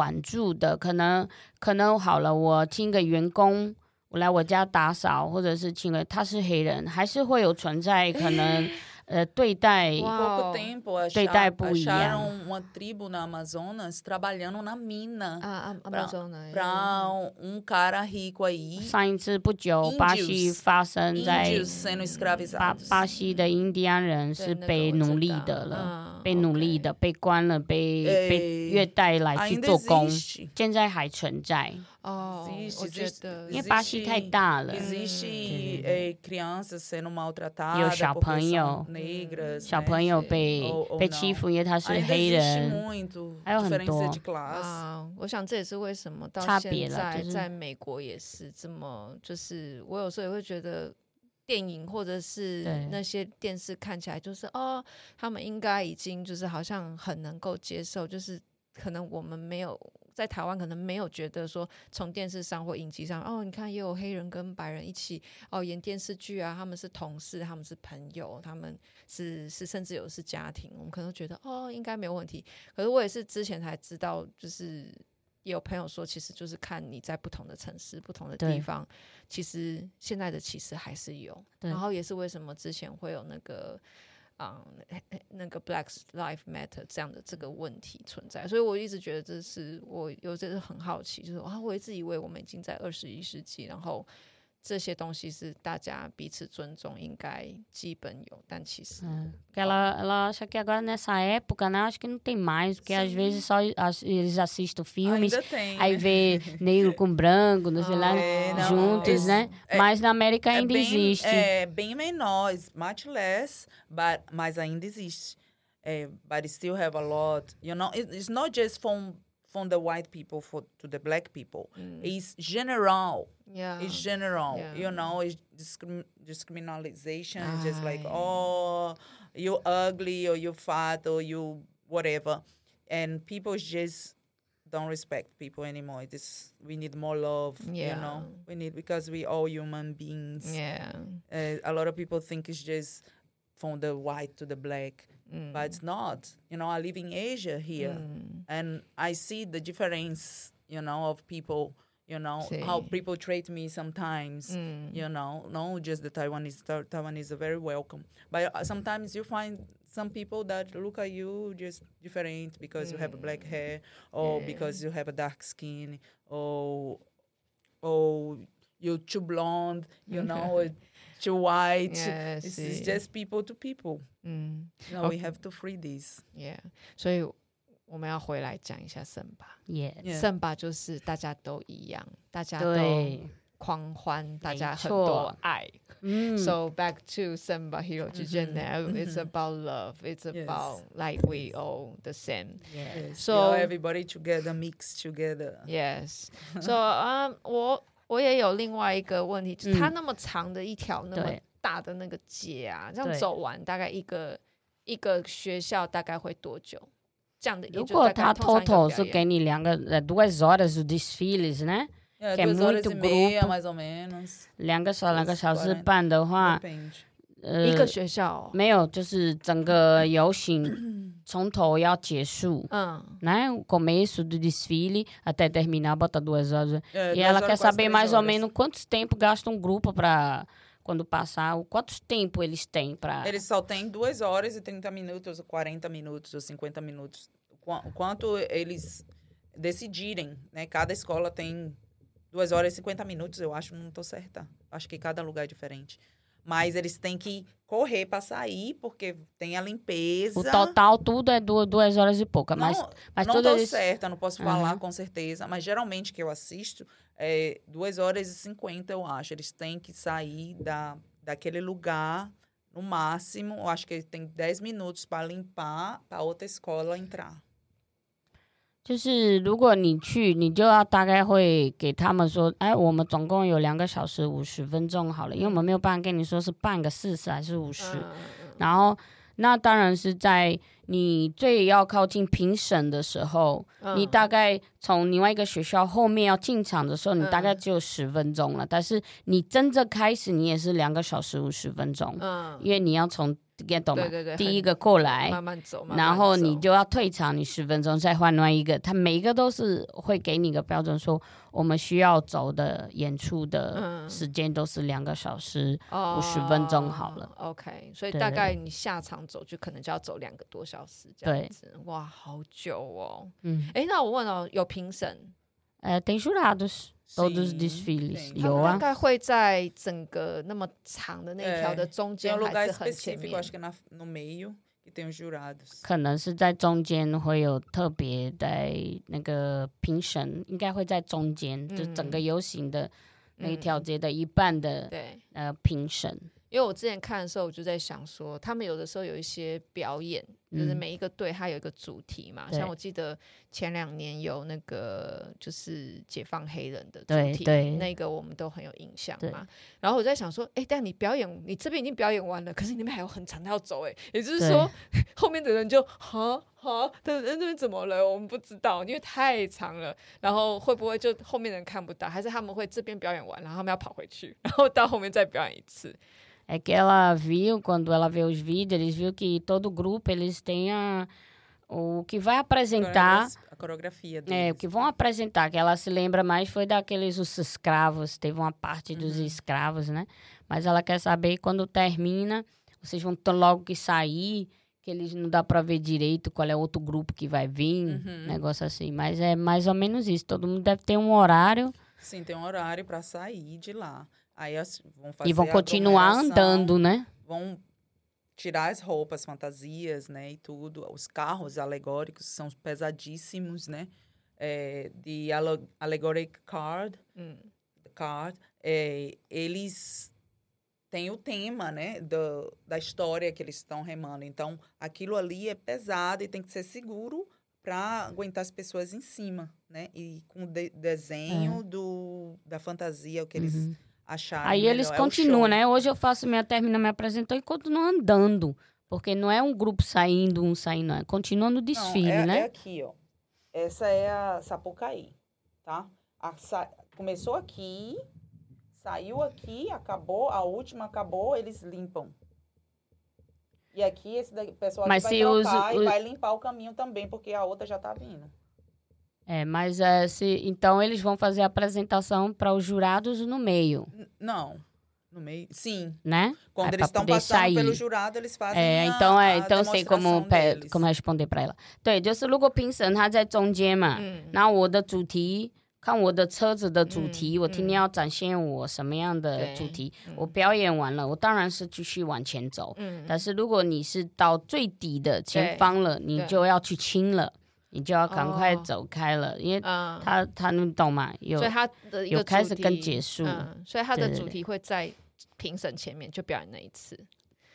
管住的，可能可能好了。我请个员工，我来我家打扫，或者是请个，他是黑人，还是会有存在可能，呃，对待对待不一样。上一次不久，巴西发生在巴巴西的印第安人是被奴隶的了。被奴隶的，被关了，被被虐待来去做工，现在还存在。哦，我觉得，因为巴西太大了，有小朋友，小朋友被被欺负，因为他是黑人，还有很多啊。我想这也是为什么到现在在美国也是这么，就是我有时候也会觉得电影或者是那些电视看起来就是哦，他们应该已经就是好像很能够接受，就是可能我们没有。在台湾可能没有觉得说，从电视上或影集上哦，你看也有黑人跟白人一起哦演电视剧啊，他们是同事，他们是朋友，他们是是甚至有是家庭，我们可能觉得哦应该没有问题。可是我也是之前才知道，就是也有朋友说，其实就是看你在不同的城市、不同的地方，其实现在的歧视还是有。然后也是为什么之前会有那个。啊，um, 那个 Black Lives Matter 这样的这个问题存在，所以我一直觉得这是我有这是很好奇，就是啊，我一直以为我们已经在二十一世纪，然后。这些东西是大家彼此尊重，应该基本有，但其实，嗯，ela ela acha que agora nessa época, né, acho que não tem mais, porque às vezes só eles assistem filmes, aí vê negro com branco, não sei lá, juntos, né? Mas na América ainda existe. É bem menor, much less, but mas ainda existe. É, but still have a lot, you know. It's not just from from the white people for to the black people. Mm. It's general. Yeah. It's general. Yeah. You know, it's discrim- discriminalization. Ay. Just like, oh, you're ugly or you fat or you whatever. And people just don't respect people anymore. This we need more love. Yeah. You know, we need because we all human beings. Yeah. Uh, a lot of people think it's just from the white to the black. Mm. But it's not. You know, I live in Asia here, mm. and I see the difference. You know, of people. You know sí. how people treat me sometimes. Mm. You know, no, just the Taiwanese. Taiwanese are very welcome, but uh, sometimes you find some people that look at you just different because you have black mm. hair, or yeah. because you have a dark skin, or or you're too blonde. You know. too white. Yeah, this is just people to people. 嗯，no, we have to free this. Yeah，所以我们要回来讲一下圣巴。Yeah，圣巴就是大家都一样，大家都狂欢，大家很多爱。嗯，So back to 圣巴 Hero 之间呢，It's about love. It's about like we all the same. So everybody together, mix together. Yes. So 啊，我。我也有另外一个问题，就是它那么长的一条那么 大的那个街啊，这样走完大概一个一个学校大概会多久？这样的如果他 total 是给你两个呃 duas horas de desfiles 呢？给 muito grupo，两个小两个小时半的话，呃，一个学校没有，就是整个游行。从头要结束，嗯，né? O começo do desfile até terminar, bota duas horas. É, e ela quer saber mais ou menos quanto tempo gasta um grupo para quando passar, o quanto tempo eles têm para. Eles só têm duas horas e 30 minutos, ou 40 minutos, ou 50 minutos. O quanto eles decidirem, né? Cada escola tem duas horas e 50 minutos, eu acho, não estou certa. Acho que cada lugar é diferente. Mas eles têm que correr para sair, porque tem a limpeza. O total, tudo é duas, duas horas e pouca. Mas, não, mas não estou eles... certa, não posso falar uhum. com certeza. Mas geralmente que eu assisto é duas horas e cinquenta, eu acho. Eles têm que sair da, daquele lugar no máximo. Eu acho que têm dez minutos para limpar, para outra escola entrar. 就是如果你去，你就要大概会给他们说，哎，我们总共有两个小时五十分钟好了，因为我们没有办法跟你说是半个四十还是五十，嗯，然后那当然是在你最要靠近评审的时候，嗯，你大概从另外一个学校后面要进场的时候，你大概只有十分钟了，嗯，但是你真正开始，你也是两个小时五十分钟，嗯，因为你要从。Get 懂吗？对对对，第一个过来，慢慢走，慢慢走，然后你就要退场，你十分钟再换另外一个。他每一个都是会给你一个标准，说我们需要走的演出的时间都是两个小时五十分钟好了。哦、OK，所以大概你下场走就可能就要走两个多小时这样子。哇，好久哦。嗯，哎，那我问哦，有评审？呃，等于说他都是。都是 desfiles 有啊，大概会在整个那么长的那条的中间，还是很前面？可能是在中间会有特别在那个评审，应该会在中间，嗯、就整个游行的那一条街的一半的、嗯、呃评审。因为我之前看的时候，我就在想说，他们有的时候有一些表演，就是每一个队它有一个主题嘛。嗯、像我记得前两年有那个就是解放黑人的主题，那个我们都很有印象嘛。然后我在想说，哎，但你表演，你这边已经表演完了，可是你那边还有很长的要走，哎，也就是说 后面的人就哈哈，那那边怎么了？我们不知道，因为太长了。然后会不会就后面人看不到？还是他们会这边表演完，然后他们要跑回去，然后到后面再表演一次？É que ela viu, quando ela vê os vídeos, eles viu que todo grupo, eles têm a, o que vai apresentar... A coreografia deles. É, o que vão apresentar, que ela se lembra mais foi daqueles os escravos, teve uma parte dos uhum. escravos, né? Mas ela quer saber quando termina, vocês vão ter logo que sair, que eles não dá para ver direito qual é outro grupo que vai vir, uhum. negócio assim. Mas é mais ou menos isso, todo mundo deve ter um horário. Sim, tem um horário para sair de lá. Aí vão fazer e vão continuar andando, né? Vão tirar as roupas, fantasias, né, e tudo. Os carros alegóricos são pesadíssimos, né? É, de allegoric card, hum. card, é, eles têm o tema, né, do, da história que eles estão remando. Então, aquilo ali é pesado e tem que ser seguro para aguentar as pessoas em cima, né? E com de desenho é. do, da fantasia, o que eles uhum. Achar. Aí melhor. eles é continuam, né? Hoje eu faço minha termina me apresentou e continuo andando. Porque não é um grupo saindo, um saindo, é continua no desfile, não, é, né? É aqui, ó. Essa é a Sapucaí, tá? A, sa... Começou aqui, saiu aqui, acabou, a última acabou, eles limpam. E aqui esse pessoal Mas vai trocar os, e vai limpar o caminho também, porque a outra já tá vindo. É, mas é, se, então eles vão fazer a apresentação para os jurados no meio. Não. No meio, sim. Né? Quando é, eles estão passando sair. pelo jurado, eles fazem é, a, então é, então sei como como responder para ela. 对，就是如果评审他在中间嘛，嗯，那我的主题，看我的车子的主题，嗯、我今天要展现我什么样的主题，嗯、我表演完了，我当然是继续往前走。嗯，但是如果你是到最底的前方了，你就要去亲了。 你就要赶快走开了，因为他他能懂吗？有，所以他的有开始跟结束，所以他的主题会在评审前面就表演那一次，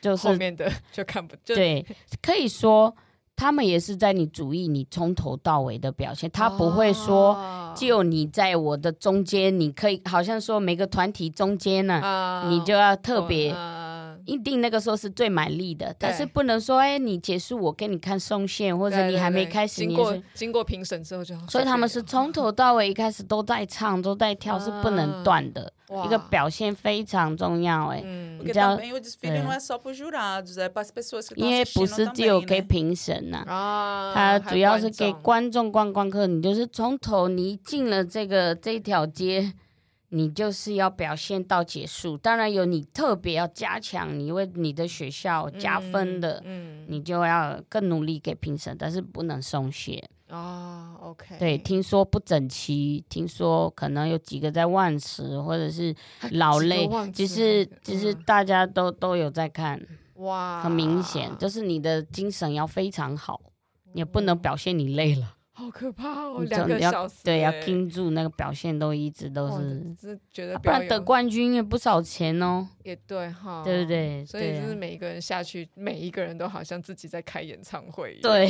就是后面的 就看不对，可以说他们也是在你主意，你从头到尾的表现，他不会说就你在我的中间，你可以好像说每个团体中间呢，你就要特别。一定那个时候是最满力的，但是不能说，哎，你结束我给你看送线，或者你还没开始，经过经过评审之后就，所以他们是从头到尾一开始都在唱，都在跳，是不能断的，一个表现非常重要，哎，你知道，因为不是只有给评审呐，他主要是给观众观光客，你就是从头你进了这个这条街。你就是要表现到结束，当然有你特别要加强，你为你的学校加分的，嗯，嗯。你就要更努力给评审，但是不能松懈。哦。OK，对，听说不整齐，听说可能有几个在忘词，或者是老累，其实其实大家都都有在看，哇，很明显，就是你的精神要非常好，也不能表现你累了。好可怕哦！两个小时，对，要盯住那个表现，都一直都是，是觉得不然得冠军也不少钱哦。也对哈，对不对？所以就是每一个人下去，每一个人都好像自己在开演唱会一样。对，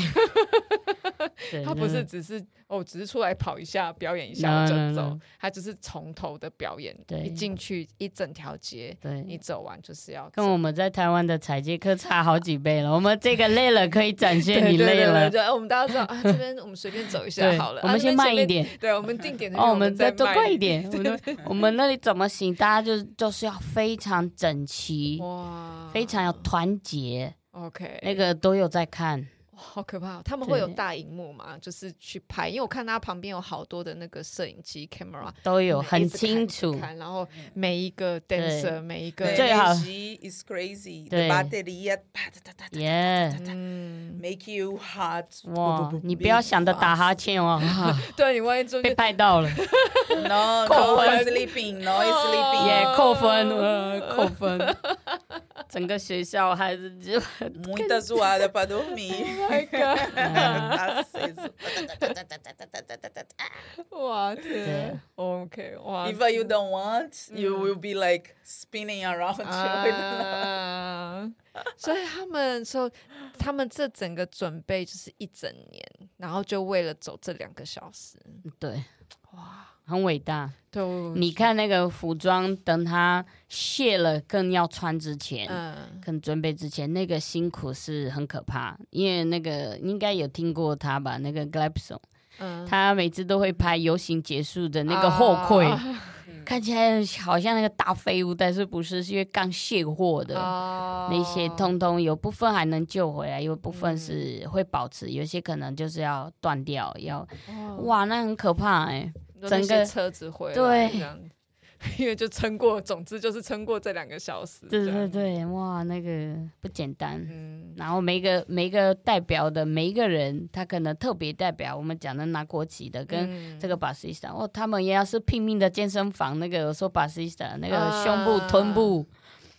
他不是只是哦，只是出来跑一下，表演一下就走，他只是从头的表演。对，一进去一整条街，对，你走完就是要跟我们在台湾的踩街课差好几倍了。我们这个累了可以展现你累了，对，我们大家知道啊，这边我们随。便走一下好了，我们先慢一点。对，我们定点哦，我们再多快一点。我们那里怎么行？大家就就是要非常整齐，哇，非常要团结，OK，那个都有在看。好可怕！他们会有大荧幕嘛？就是去拍，因为我看他旁边有好多的那个摄影机 camera 都有很清楚，然后每一个 dancer 每一个最好 is crazy，对，battery 啪哒哒哒，yeah，嗯，make you hot，哇，你不要想着打哈欠哦，对你万一被拍到了，no，扣分，sleeping，no sleeping，也扣分，扣分，整个学校还是就 muita zoada para dormir。哇天，OK，哇！If you don't want, you will be like spinning around. 所以他们说，他们这整个准备就是一整年，然后就为了走这两个小时。对，哇。很伟大，对，你看那个服装，等它卸了，更要穿之前，嗯，更准备之前，那个辛苦是很可怕。因为那个应该有听过他吧，那个 Glapson，嗯，他每次都会拍游行结束的那个后柜，啊、看起来好像那个大废物，但是不是，是因为刚卸货的、啊、那些，通通有部分还能救回来，有部分是会保持，有些可能就是要断掉，要，哦、哇，那很可怕哎、欸。整个车子毁了，对，因为就撑过，总之就是撑过这两个小时。对对对，哇，那个不简单。嗯，然后每个每个代表的每一个人，他可能特别代表我们讲的拿国旗的，跟这个巴西斯坦哦，他们也要是拼命的健身房那个说巴西斯坦那个胸部臀部。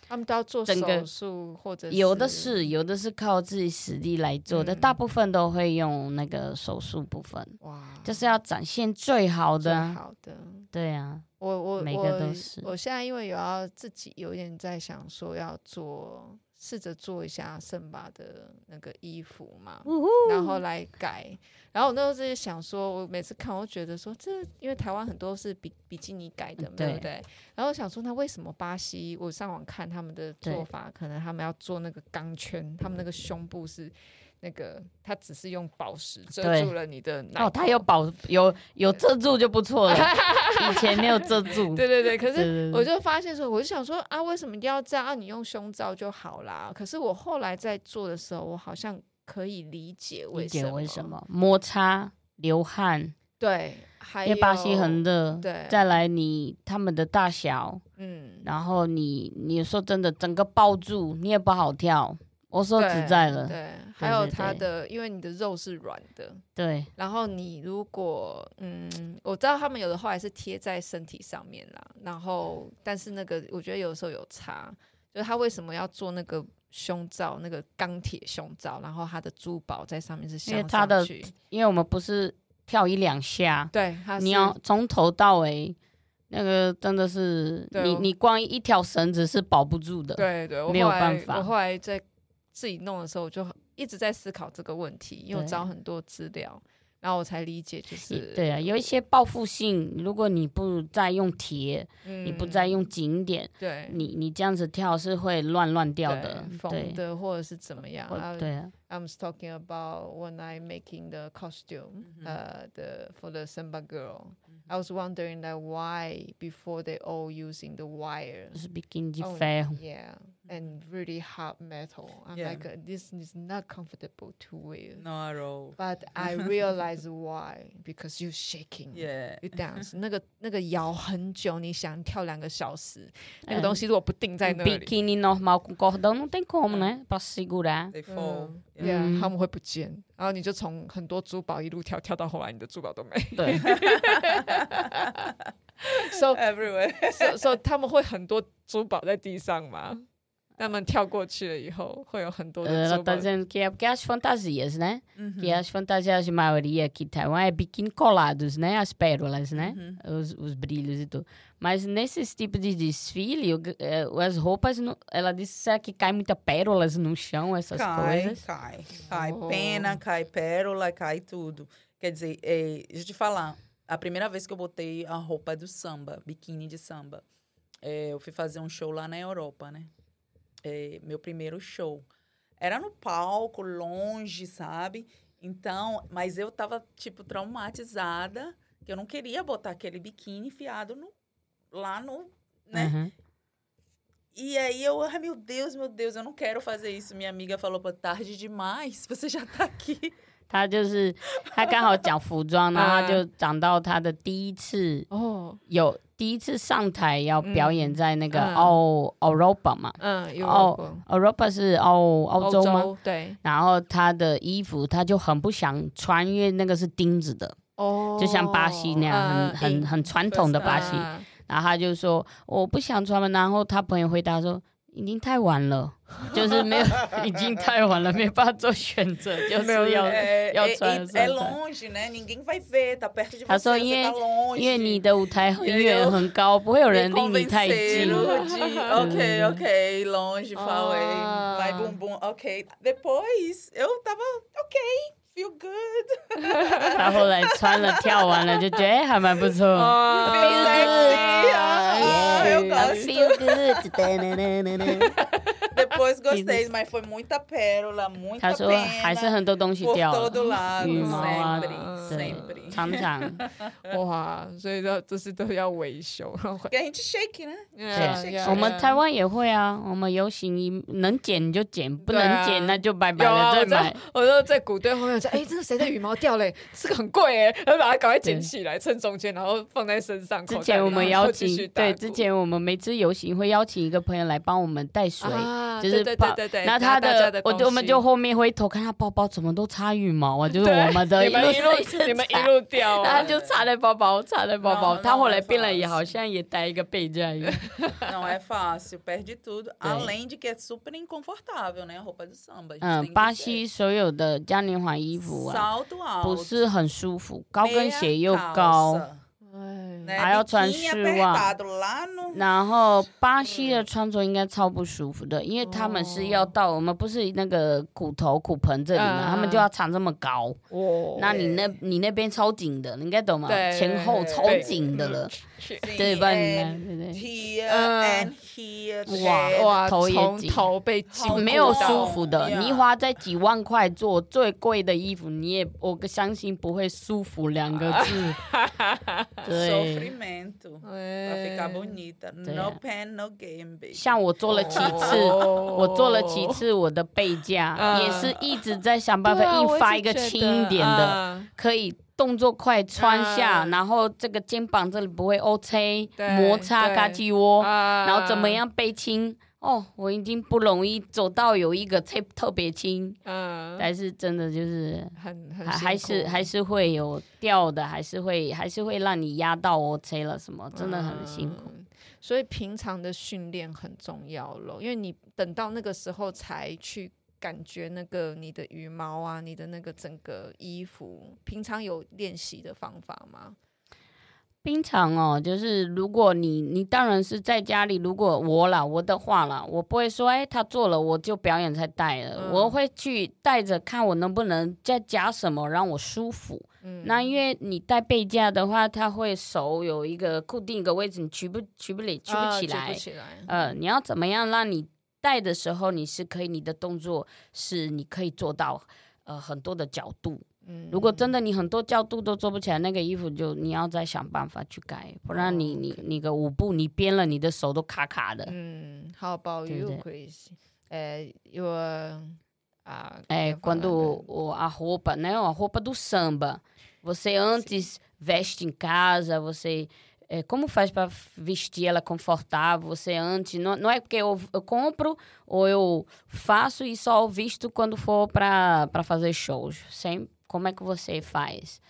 他们都要做手术，或者有的是，有的是靠自己实力来做的，大部分都会用那个手术部分。哇，就是要展现最好的，最好的，对啊，我我每个都是。我现在因为有要自己有点在想说要做，试着做一下圣巴的那个衣服嘛，然后来改。然后我那时候是想说，我每次看，我觉得说，这因为台湾很多是比比基尼改的，对不对？然后我想说，那为什么巴西？我上网看他们的做法，可能他们要做那个钢圈，他们那个胸部是那个，他只是用宝石遮住了你的。哦，他有宝有 有遮住就不错了，以前没有遮住。对对对，可是我就发现说，我就想说啊，为什么一定要这样？啊，你用胸罩就好啦。可是我后来在做的时候，我好像。可以理解为什么，为什么摩擦流汗？对，还有因为巴西很热。对，再来你他们的大小，嗯，然后你你说真的，整个抱住你也不好跳。我说实在了，对，还有它的，因为你的肉是软的，对。然后你如果嗯，我知道他们有的话还是贴在身体上面啦，然后但是那个我觉得有时候有差，就是他为什么要做那个？胸罩那个钢铁胸罩，然后他的珠宝在上面是镶上去。因为它的，因为我们不是跳一两下，对，你要从头到尾，那个真的是你你光一条绳子是保不住的，对对，没有办法。我后来在自己弄的时候，我就一直在思考这个问题，因为我找很多资料。然后我才理解，就是对啊，有一些报复性。如果你不再用铁，嗯、你不再用景点，对，你你这样子跳是会乱乱掉的，缝的或者是怎么样？对啊。I'm talking about when I making the costume, uh, the for the Samba girl. I was wondering that why before they all using the wire. 是 bikini ferro. Yeah. And really hard metal. I'm yeah. like, this is not comfortable to wear. Not at all. But I realize why because you shaking. Yeah. You dance. 那个那个摇很久，你想跳两个小时，那个东西如果不定在那里，biquíni normal com cordão não tem como, né? Para segurar. They fall. Yeah. 他们会不见，然后你就从很多珠宝一路跳跳到后来，你的珠宝都没。对。 So everywhere. So so 他们会很多珠宝在地上吗？ 他们跳过去了以后，会有很多的。呃，但是 que é porque as fantasias, né? Que as fantasias de maioria aqui em Taiwan é biquíni colados, né? As pérolas, né? Os, os brilhos e tudo. Mas nesses tipos de desfile, as roupas, ela disse que cai muita pérolas no chão, essas cai, coisas. Cai, cai. Oh. Pena, cai pérola, cai tudo. Quer dizer, é, deixa eu te falar. A primeira vez que eu botei a roupa do samba, biquíni de samba, é, eu fui fazer um show lá na Europa, né? é, meu primeiro show. Era no palco, longe, sabe? Então, mas eu tava, tipo, traumatizada, que eu não queria botar aquele biquíni enfiado no, lá no, né? Uhum. E aí eu, ai meu Deus, meu Deus, eu não quero fazer isso. Minha amiga falou, pô, tarde demais, você já tá aqui。他就是他刚好讲服装，然后他就讲到他的第一次哦，有 第一次上台要表演在那个欧欧罗巴嘛，嗯，欧欧罗巴是欧欧洲吗？对。然后他的衣服他就很不想穿，因为那个是钉子的哦，就像巴西那样很很很传统的巴西。然后他就说我不想穿嘛，然后他朋友回答说已经太晚了，就是没有，已经太晚了，没办法做选择，就是要要穿。他说因为因为你的舞台很远很高，不会有人离你太近。OK OK longe far away boom boom OK depois eu tava OK feel good，他后来穿了跳完了就觉得 还蛮不错。feel good，feel good。Depois gostei, mas foi muita pérola, muita 他说还是很多东西掉了，羽毛啊，对，常常。哇，所以说这是都要维修。给人家 shake 呢？对，我们台湾也会啊，我们游行你能剪就剪，不能剪那就拜拜了，再买。我说在鼓队后面。哎，这个谁的羽毛掉嘞？这个很贵哎，然后把它赶快捡起来，趁中间，然后放在身上。之前我们邀请，对，之前我们每次游行会邀请一个朋友来帮我们带水，就是对对对。那他的，我我们就后面回头看他包包怎么都插羽毛啊，就是我们的一路 你们一路掉，然后就插在包包，插在包包。他后来变了，也好像也带一个背这样。Não é fácil, perde tudo. Além de que é super inconfortável, né? A roupa de samba. 嗯，巴西所有的嘉年华衣服啊，不是很舒服，高跟鞋又高。还要穿丝袜，然后巴西的穿着应该超不舒服的，因为他们是要到我们不是那个骨头骨盆这里嘛，他们就要长这么高。那你那你那边超紧的，你应该懂吗？前后超紧的了，对吧？对对。哇哇，头也紧，头被紧，没有舒服的。你花在几万块做最贵的衣服，你也我相信不会舒服两个字。Sofrimento para ficar bonita. No pain, no gain, baby. 像我做了几次，我做了几次我的背架，也是一直在想办法一发一个轻一点的，可以动作快穿下，然后这个肩膀这里不会 OK 摩擦嘎吱窝，然后怎么样背轻。哦，我已经不容易走到有一个特特别轻，嗯，但是真的就是很，很还还是还是会有掉的，还是会还是会让你压到我车了什么，真的很辛苦。嗯，所以平常的训练很重要咯，因为你等到那个时候才去感觉那个你的羽毛啊，你的那个整个衣服，平常有练习的方法吗？平常哦，就是如果你你当然是在家里，如果我啦我的话啦，我不会说哎他做了我就表演才带了，嗯、我会去带着看我能不能再加什么让我舒服。嗯，那因为你带背架的话，它会手有一个固定一个位置，你举不举不了举不起来，举不起来。呃，你要怎么样让你带的时候你是可以你的动作是你可以做到呃很多的角度。如果真的你很多角度都做不起来，那个衣服就你要再想办法去改，不然你你你个舞步你编了，你的手都卡卡的。嗯，How about you, Chris？诶，有啊，诶，quando a roupa, né? A roupa do samba. Você antes veste em casa, você é, como faz para vestir ela confortável? Você antes não, não é porque eu, eu compro ou eu faço e só visto quando for para para fazer shows. Sempre Como é que você faz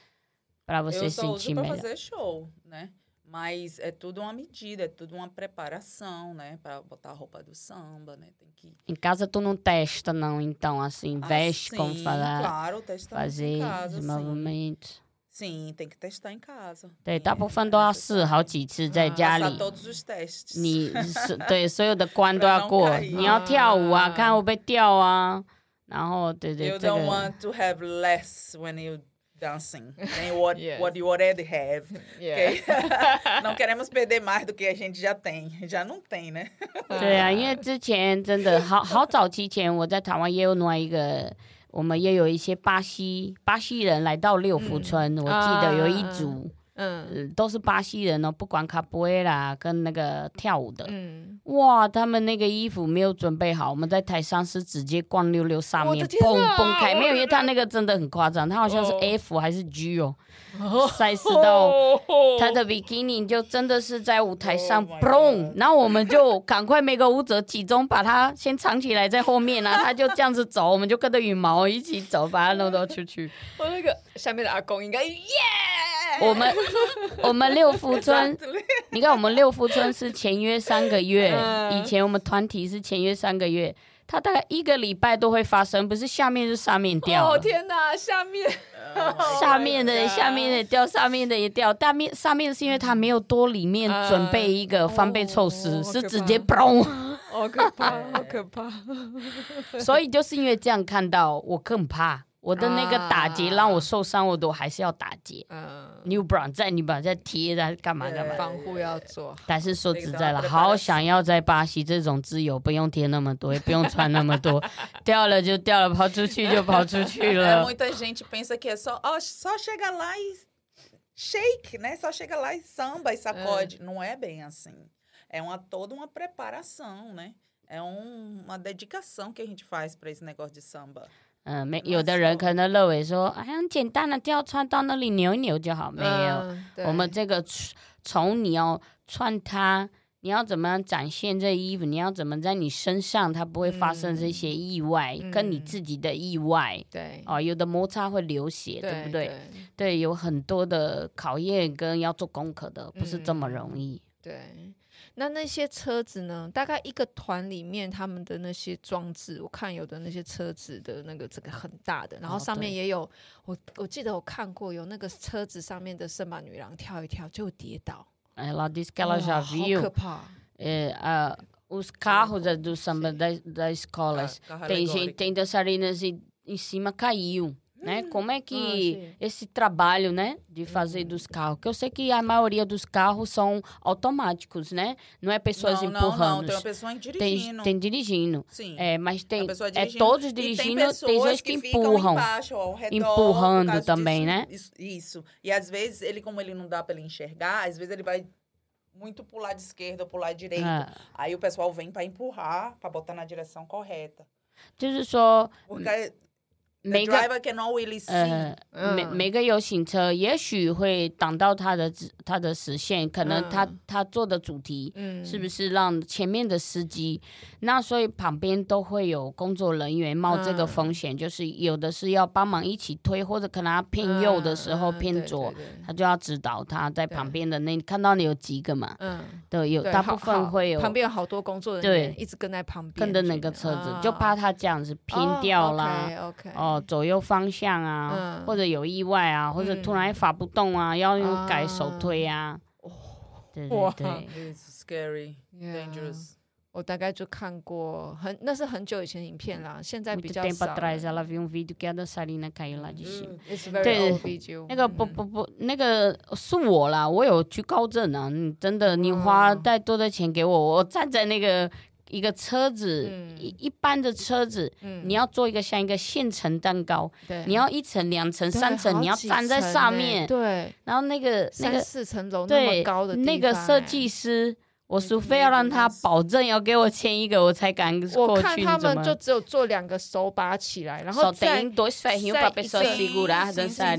para você eu sentir melhor? Eu só uso para fazer show, né? Mas é tudo uma medida, é tudo uma preparação, né? Para botar a roupa do samba, né? Tem que... Em casa tu não testa, não, então, assim, veste ah, como falar. Claro, testamos fazer em casa, os movimentos. Sim, tem que testar em casa. 对，大部分都要试好几次在家里。passar todos os testes. 你是对所有的关都要过。你要跳舞啊，看会不会掉啊？ 然后对对，You don't want to have less when you dancing than what what you already have. Yeah. Não queremos perder mais do que a gente já tem, já não tem, né? 对啊，因为之前真的好好早期前，我在台湾也有另外一个，我们也有一些巴西巴西人来到六福村，我记得有一组。嗯，都是巴西人哦，不管卡布埃拉跟那个跳舞的，嗯，哇，他们那个衣服没有准备好，我们在台上是直接光溜溜上面蹦蹦开，没有，因为他那个真的很夸张，他好像是 F 还是 G 哦，赛事到他的比基尼就真的是在舞台上嘣，然后我们就赶快每个舞者集中把他先藏起来在后面啊，他就这样子走，我们就跟着羽毛一起走，把他弄到出去。我那个下面的阿公应该耶。我们我们六福村，你看我们六福村是签约三个月，以前我们团体是签约三个月，它大概一个礼拜都会发生，不是下面是上面掉。哦天哪，下面下面的下面的掉，上面的也掉，但面上面是因为它没有多里面准备一个翻倍措施，是直接嘣，好可怕，好可怕。所以就是因为这样看到我更怕。我的那个打结让我受伤，我都还是要打结。嗯，New Balance 在你把在贴的干嘛干嘛？防护要做。但是说实在了，好想要在巴西这种自由，不用贴那么多，也不用穿那么多，掉了就掉了，跑出去就跑出去了。 Muita gente pensa que é só, oh, só chega lá e shake, né? Só chega lá e samba e sacode. Não é bem assim. É uma toda uma preparação, né? É um, uma dedicação que a gente faz para esse negócio de samba. 嗯，没有的人可能认为说，哎，很简单的，只要穿到那里扭一扭就好。没有，嗯、我们这个从你要穿它，你要怎么样展现这衣服，你要怎么在你身上，它不会发生这些意外，嗯、跟你自己的意外。对、嗯，哦，有的摩擦会流血，对，对不对？对，对，有很多的考验跟要做功课的，不是这么容易。嗯、对。那那些车子呢？大概一个团里面，他们的那些装置，我看有的那些车子的那个这个很大的，然后上面也有，哦、我我记得我看过有那个车子上面的圣马女郎跳一跳就跌倒。哎，La disse que ela já viu。好可怕。É, uh, os carros do samba das das escolas tem gente tem dançarinas e em cima caiu. né? Hum. Como é que ah, esse trabalho, né, de fazer dos uhum. carros? Que eu sei que a maioria dos carros são automáticos, né? Não é pessoas não, empurrando. Não, não, tem uma pessoa dirigindo. Tem, tem dirigindo. Sim. É, mas tem é todos dirigindo, e tem, pessoas que, que empurram. Embaixo, ao redor, empurrando também, disso, né? Isso. E às vezes ele como ele não dá para ele enxergar, às vezes ele vai muito pular de esquerda ou pular direito. Ah. Aí o pessoal vem para empurrar, para botar na direção correta. Deixa só. Porque 每个呃，每每个有行车也许会挡到他的他的视线，可能他他做的主题，是不是让前面的司机，那所以旁边都会有工作人员冒这个风险，就是有的是要帮忙一起推，或者可能他偏右的时候偏左，他就要指导他在旁边的那，你看到你有几个嘛？嗯，对，有大部分会有旁边有好多工作人员对，一直跟在旁边，跟着那个车子，就怕他这样子偏掉啦。OK，哦。左右方向啊，或者有意外啊，或者突然发不动啊，要用改手推啊。对对对，It's scary, dangerous。我大概就看过，很那是很久以前影片啦，现在比较少。那个不不不，那个是我啦，我有惧高症啊，你真的，你花再多的钱给我，我站在那个。一个车子，一、嗯、一般的车子，嗯、你要做一个像一个现成蛋糕，对你要一层、两层、三层，你要站在上面，对，然后那个那个四层楼那么高的那个设计师，我除非要让他保证要给我签一个，我才敢过去。我看他们就只有做两个手把起来，然后再再再。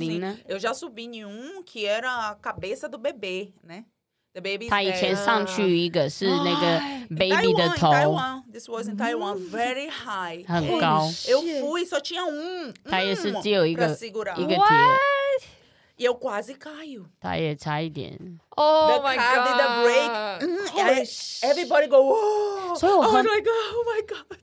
Eu já subi em um que era a cabeça do bebê, né? 他以前上去一个是那个 baby 的头，很高。他也是只有一个一个铁。他也差一点。Oh my god！所以我很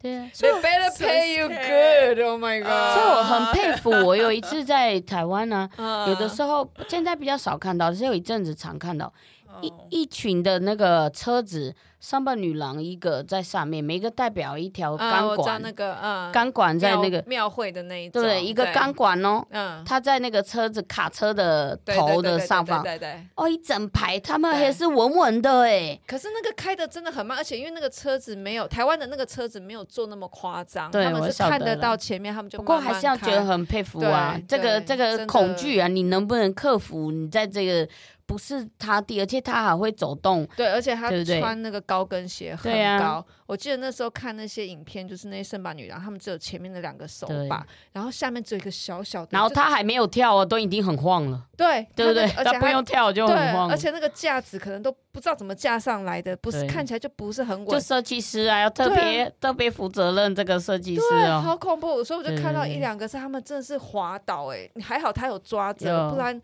对，所以 better pay you good。Oh my god！所以我很佩服。我有一次在台湾呢，有的时候现在比较少看到，只是有一阵子常看到。一一群的那个车子上半女郎一个在上面，每个代表一条钢管，那个嗯，钢管在那个庙会的那一种，对，一个钢管哦，嗯，他在那个车子卡车的头的上方，对对，哦，一整排，他们还是稳稳的哎。可是那个开的真的很慢，而且因为那个车子没有台湾的那个车子没有做那么夸张，他们是看得到前面，他们就不过还是要觉得很佩服啊，这个这个恐惧啊，你能不能克服？你在这个。不是他弟，而且他还会走动。对，而且他穿那个高跟鞋很高。啊、我记得那时候看那些影片，就是那些圣巴女郎，他们只有前面的两个手把，然后下面只有一个小小的。然后他还没有跳哦，都已经很晃了。对，对不对？而且他不用跳就很晃。而且那个架子可能都不知道怎么架上来的，不是看起来就不是很稳。就设计师啊，要特别、啊、特别负责任这个设计师哦。对，好恐怖！所以我就看到一两个是他们真的是滑倒哎，你还好他有抓着，不然。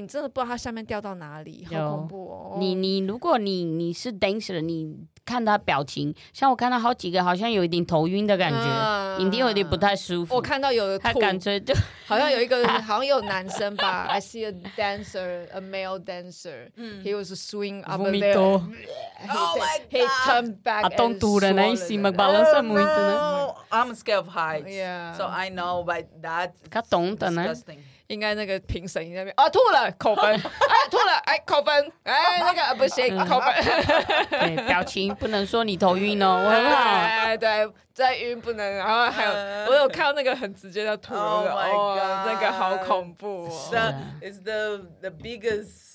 你真的不知道它下面掉到哪里，好恐怖哦！你你如果你你是 dancer，你看他表情，像我看到好几个好像有一点头晕的感觉，一定有点不太舒服。我看到有的他感觉就好像有一个好像有男生吧，I see a dancer, a male dancer, he was swing up there. Oh my god! He turned back and swallowed. No, I'm scared of heights, so I know, but that's disgusting. 应该那个评审那边啊吐了 扣分，哎吐了哎扣分，哎那个不行扣分。对，表情不能说你头晕哦，我很好。哎对，再晕不能，然后还有我有看到那个很直接的吐了，哦那个好恐怖。是，It's the the biggest.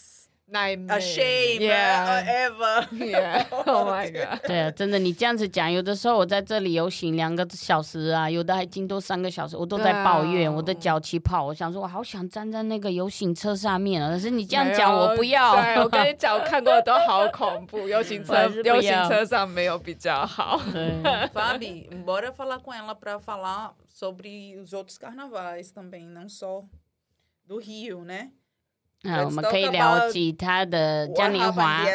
A shame, ever. Oh my god. 对啊，真的，你这样子讲，有的时候我在这里游行两个小时啊，有的还经多三个小时，我都在抱怨我的脚起泡。我想说，我好想站在那个游行车上面啊，可是你这样讲，我不要。对，我跟你讲，我看过的都好恐怖，游行车，游行车上没有比较好。Fabi, bora falar com ela para falar sobre os outros carnavais também, não só do Rio, né? 嗯，我们可以聊其他的嘉年华。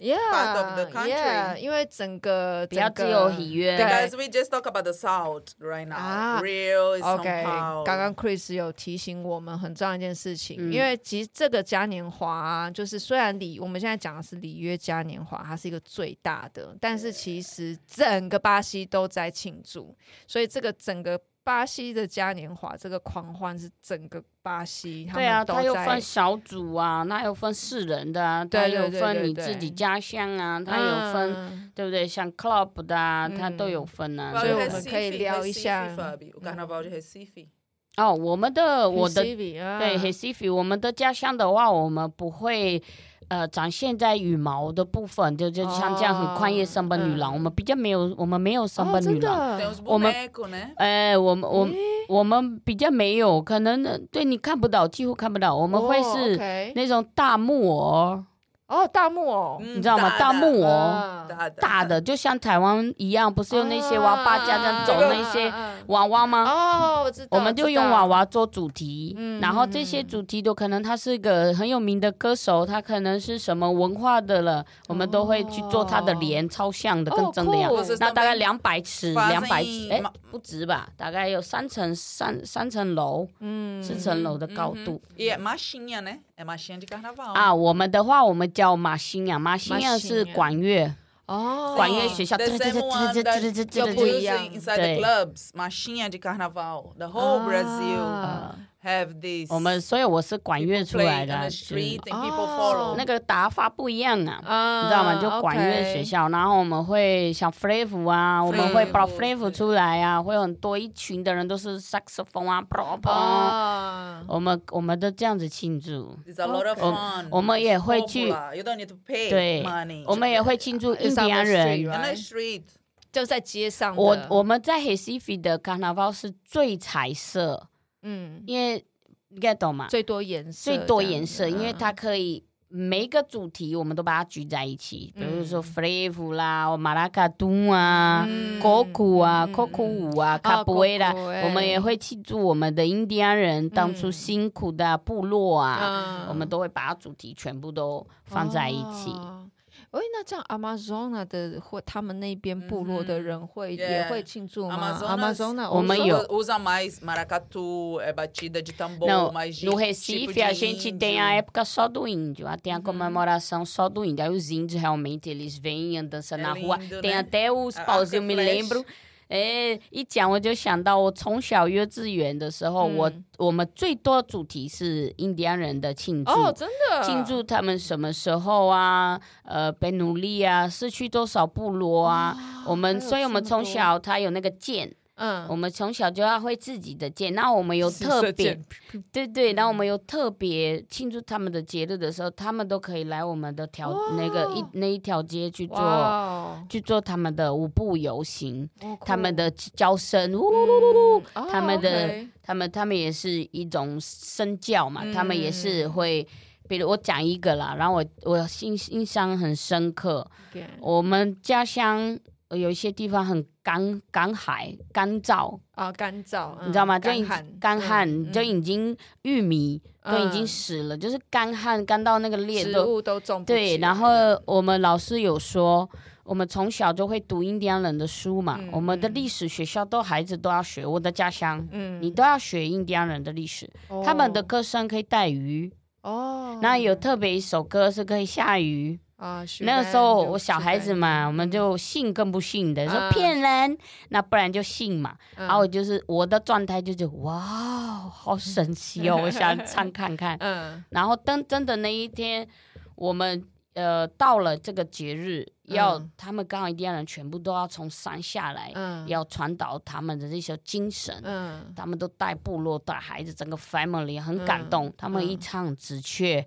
Yeah，yeah，因为整个比较自由喜悦。Because we just talk about the South right now. Is somehow. 刚刚 Chris 有提醒我们很重要一件事情，因为其实这个嘉年华就是虽然里我们现在讲的是里约嘉年华，它是一个最大的，但是其实整个巴西都在庆祝，所以这个整个。巴西的嘉年华这个狂欢是整个巴西，对啊，他又分小组啊，那又分四人的啊，它有分你自己家乡啊，他有分，对不对？像 club 的啊，它都有分啊，所以我们可以聊一下。哦，我们的我的对 Recife，我们的家乡的话，我们不会。呃，展现在羽毛的部分，就就像这样很宽叶三本女郎，我们比较没有，我们没有三本女郎，我们，呃，我们我我们比较没有，可能对你看不到，几乎看不到，我们会是那种大木偶。哦，大木偶，你知道吗？大木偶，大的，就像台湾一样，不是用那些娃娃家这样走那些娃娃吗？哦，我知道。我们就用娃娃做主题，然后这些主题都可能他是一个很有名的歌手，他可能是什么文化的了，我们都会去做他的脸，超像的，跟真的一样。那大概两百尺，两百尺，哎，不止吧？大概有三层，三三层楼，嗯，四层楼的高度。啊，我们的话，我们叫马新亚，马新亚是管乐，哦，管乐学校，对对对对对对对对这不一样。对。Have this，我们所以我是管乐出来的，那个打法不一样啊，你知道吗？就管乐学校，然后我们会像 flave 啊，我们会把 flave 出来啊，会有很多一群的人都是 saxophone 啊，砰砰，我们我们都这样子庆祝，我我们也会去，对，我们也会庆祝印第安人，就在街上。我我们在 Hesifi 的 Carnaval 是最彩色。嗯，因为你应该懂吗？最多颜色，最多颜色，因为它可以每一个主题我们都把它聚在一起，比如说 flave 啦、马拉卡杜啊、歌曲啊、歌曲舞啊、卡布埃啦，我们也会庆祝我们的印第安人当初辛苦的部落啊，我们都会把主题全部都放在一起。哎，那这样 Amazon 的或他们那边部落的人会也会庆祝吗？Amazon 我们有 usa mais maracatu, é batida de tambor, mais No Recife a gente tem a época só do índio, tem a comemoração só do índio. Aí os índios realmente eles vêm andando na rua, tem até os pauzinhos, me lembro. 哎，一讲我就想到，我从小幼稚园的时候，嗯、我我们最多主题是印第安人的庆祝，哦，真的庆祝他们什么时候啊？呃，被奴隶啊，失去多少部落啊？哦、我们，所以我们从小他有那个剑。嗯，我们从小就要会自己的剑，那我们有特别，对对，然后我们有特别庆祝他们的节日的时候，他们都可以来我们的条那个一那一条街去做去做他们的舞步游行，他们的叫声，呜噜噜噜，他们的他们他们也是一种声教嘛，他们也是会，比如我讲一个啦，然后我我印印象很深刻，我们家乡。有一些地方很干干海干燥啊，干燥，你知道吗？就已经干旱，就已经玉米都已经死了，就是干旱干到那个裂都植物都种。对，然后我们老师有说，我们从小就会读印第安人的书嘛，我们的历史学校都孩子都要学。我的家乡，嗯，你都要学印第安人的历史，他们的歌声可以带鱼哦，那有特别一首歌是可以下雨。啊，那个时候我小孩子嘛，我们就信跟不信的，说骗人，那不然就信嘛。然后就是我的状态就是哇，好神奇哦，我想 唱看看。嗯，然后等真的那一天，我们呃到了这个节日，要他们刚好印第安人全部都要从山下来，要传导他们的这些精神。嗯，他们都带部落带孩子，整个 family 很感动。他们一唱紫鹊。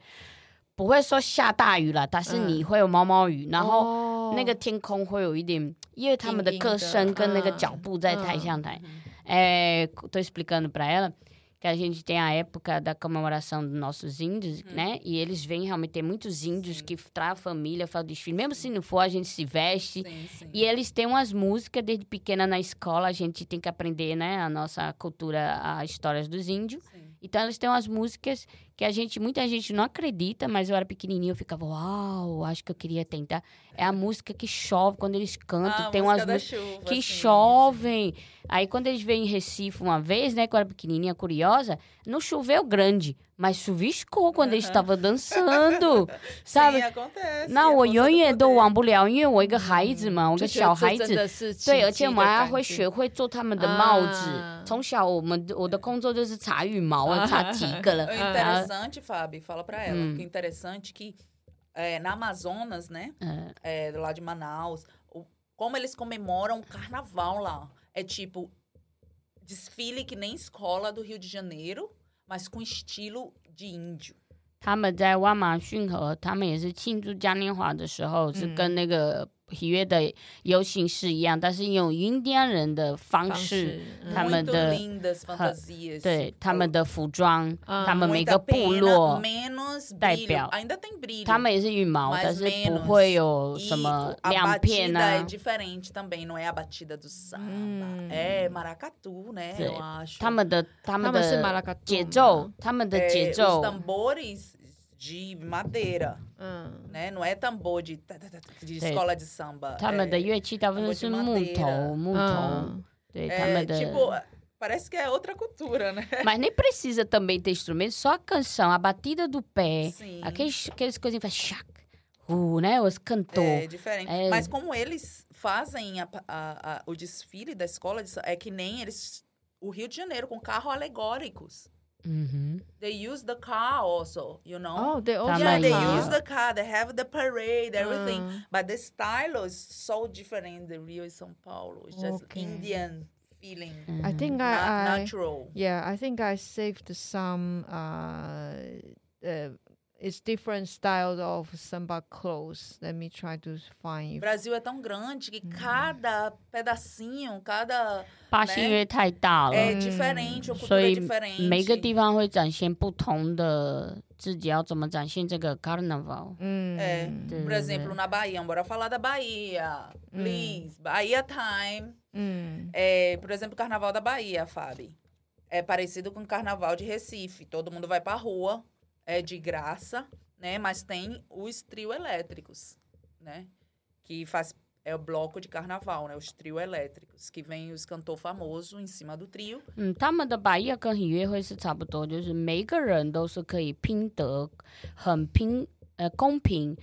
不会说下大雨了，但是你会有毛毛雨，嗯、然后那个天空会有一点，哦、因为他们的歌声跟那个脚步在台上台。哎、嗯，tô explicando para ela que a gente tem a época da comemoração dos nossos índios, hum. né? E eles vêm realmente, tem muitos índios sim. que trazem a família, fazem desfile. Mesmo se não for, a gente se veste. Sim, sim. E eles têm umas músicas desde pequena na escola, a gente tem que aprender, né? A nossa cultura, as histórias dos índios. Então, eles têm umas músicas que a gente, muita gente não acredita, mas eu era pequenininho, eu ficava, uau, acho que eu queria tentar. É a música que chove quando eles cantam, ah, tem umas músicas chuva, que assim, chovem. Isso. Aí quando eles vêm em Recife uma vez, né, quando eu era pequenininha, curiosa, não choveu grande, mas chuviscou quando uh -huh. eles estavam dançando, sabe? Sim, acontece. 那我永远都忘不了，因为我一个孩子嘛，我个小孩子，对，而且我们还会学会做他们的帽子。从小我们我的工作就是插羽毛啊，插几个了。 interessante, Fábio, fala para ela. Hum. Que interessante que é, na Amazonas, né? É. É, lá de Manaus, o, como eles comemoram o carnaval lá. É tipo desfile que nem escola do Rio de Janeiro, mas com estilo de índio. 他们在万马逊河，他们也是庆祝嘉年华的时候，是跟那个。 喜悦的游行是一样，但是用印第安人的方式，他们的对他们的服装，他们每个部落代表，他们也是羽毛，但是不会有什么亮片啊。他们的他们的节奏，他们的节奏。de madeira, hum. né? Não é tambor de, de escola de samba. 他们的乐器大部分是木头，木头。对，他们的。Tipo, parece que é outra cultura, né? Mas nem precisa também ter instrumento, só a canção, a batida do pé, Sim. aqueles, aqueles coisinhas que faz chac, uh, né? Os cantores. É diferente. É... Mas como eles fazem a, a, a, o desfile da escola, de, é que nem eles... O Rio de Janeiro, com carros alegóricos. Mm-hmm. They use the car also, you know. Oh, they also yeah, they car. use the car. They have the parade, everything. Uh. But the style is so different. In the Rio São Paulo, it's just okay. Indian feeling. Mm-hmm. I think I, I natural. Yeah, I think I saved some uh, uh it's different styles of samba clothes. Let me try to find. O Brasil é tão grande que cada pedacinho, cada 八仙乐太大了，é diferente, a cultura é diferente. 每个地方会展现不同的自己要怎么展现这个 carnaval。嗯，é, por exemplo, na Bahia, bora falar da Bahia, please, Bahia time. Hum. É, por exemplo, o Carnaval da Bahia, Fábio. É parecido com o Carnaval de Recife. Todo mundo vai pra rua é de graça, né? Mas tem os trio elétricos, né? Que faz é o bloco de carnaval, né? Os trio elétricos, que vem os cantor famoso em cima do trio. 嗯，他们的百夜跟音乐会是差不多，就是每一个人都是可以拼得很拼，呃，公平，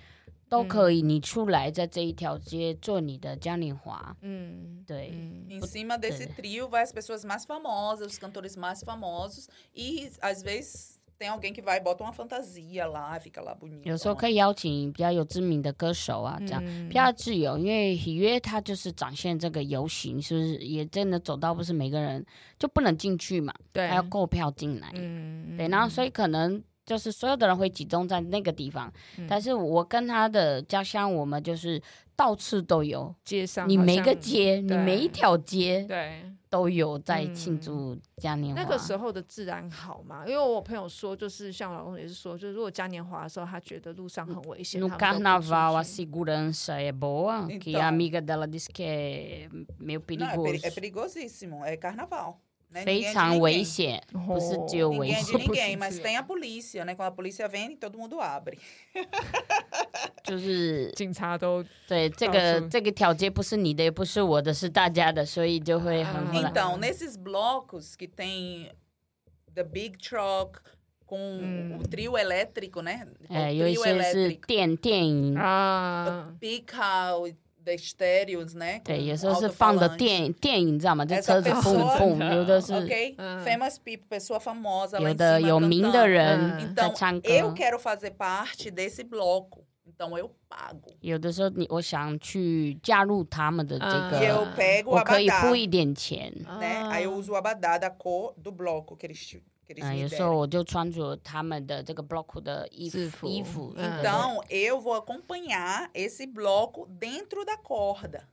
都可以你出来在这一条街做你的嘉年华。嗯，对。嗯、em cima desse trio vai as pessoas mais famosas, os cantores mais famosos e às vezes tem alguém que vai e bota uma fantasia lá, fica lá bonito。有时候可以邀请比较有知名的歌手啊，这样、嗯、比较自由。因为喜约它就是展现这个游行，是不是也真的走到不是每个人就不能进去嘛？对，还要购票进来。嗯，对，然后所以可能就是所有的人会集中在那个地方。嗯、但是我跟他的家乡，我们就是到处都有街上，你每个街，你每一条街，对。都有在庆祝嘉年华、嗯。那个时候的治安好吗？因为我朋友说，就是像我老公也是说，就是如果嘉年华的时候，他觉得路上很危险。No carnaval a segurança é boa, que a amiga dela disse que é meio perigoso. é perigosíssimo, é carnaval. 非常危险，不是只有危险。Ninguém é de ninguém, mas tem a polícia, né? Quando a polícia vem, todo mundo abre. 就是警察都对这个这个条街不是你的，也不是我的，是大家的，所以就会很。Então, nesses blocos que tem the big truck com o trio elétrico, né? 哎，有一些是电电影啊，big house。 对有时候是放的电影电影你知道吗？这车子轰轰有的是有的有名的人在唱歌。有的时候你我想去加入他们的这个我可以付一点钱。嗯，有时候我就穿着他们的这个 bloco 的衣服，衣服。Então eu vou acompanhar esse bloco dentro da corda,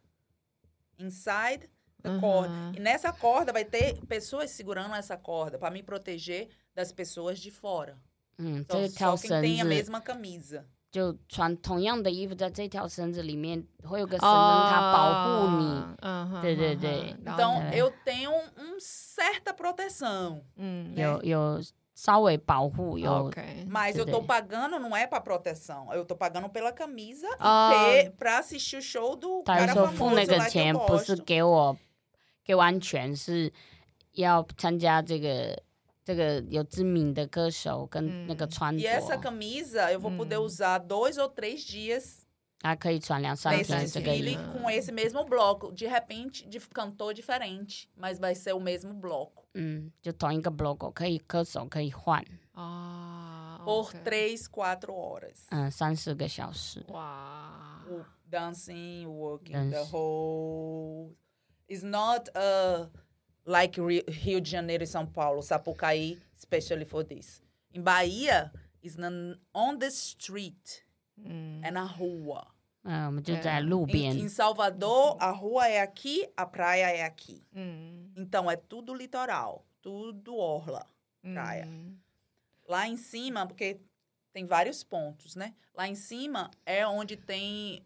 inside the corda. E nessa corda vai ter pessoas segurando essa corda para me proteger das pessoas de fora. Hum, só, só quem tem a mesma camisa. 就穿同样的衣服，在这条绳子里面会有个绳子，它保护你。嗯，对对对。Então eu tenho um certa proteção。嗯，有有稍微保护，有。Mas eu tô pagando não é para proteção, eu tô pagando pela camisa e para assistir o show do cara famoso lá que eu gosto。他说付那个钱不是给我给我安全，是要参加这个。 这个有知名的歌手跟那个穿着。E essa camisa eu vou poder usar dois ou três dias. 啊，可以穿两三天这个。com esse mesmo bloco, de repente de cantor diferente, mas vai ser o mesmo bloco. 嗯，就同一个 bloco，可以歌手可以换。啊。Por três, quatro horas. 嗯，三四个小时。哇。Dancing, working the whole. Is not a like Rio de Janeiro e São Paulo, Sapucaí, especially for this. Em Bahia, is on the street. Hum. É na rua. Ah, é. Em, em, Salvador, a rua é aqui, a praia é aqui. Hum. Então, é tudo litoral. Tudo orla, praia. Hum. Lá em cima, porque tem vários pontos, né? Lá em cima é onde tem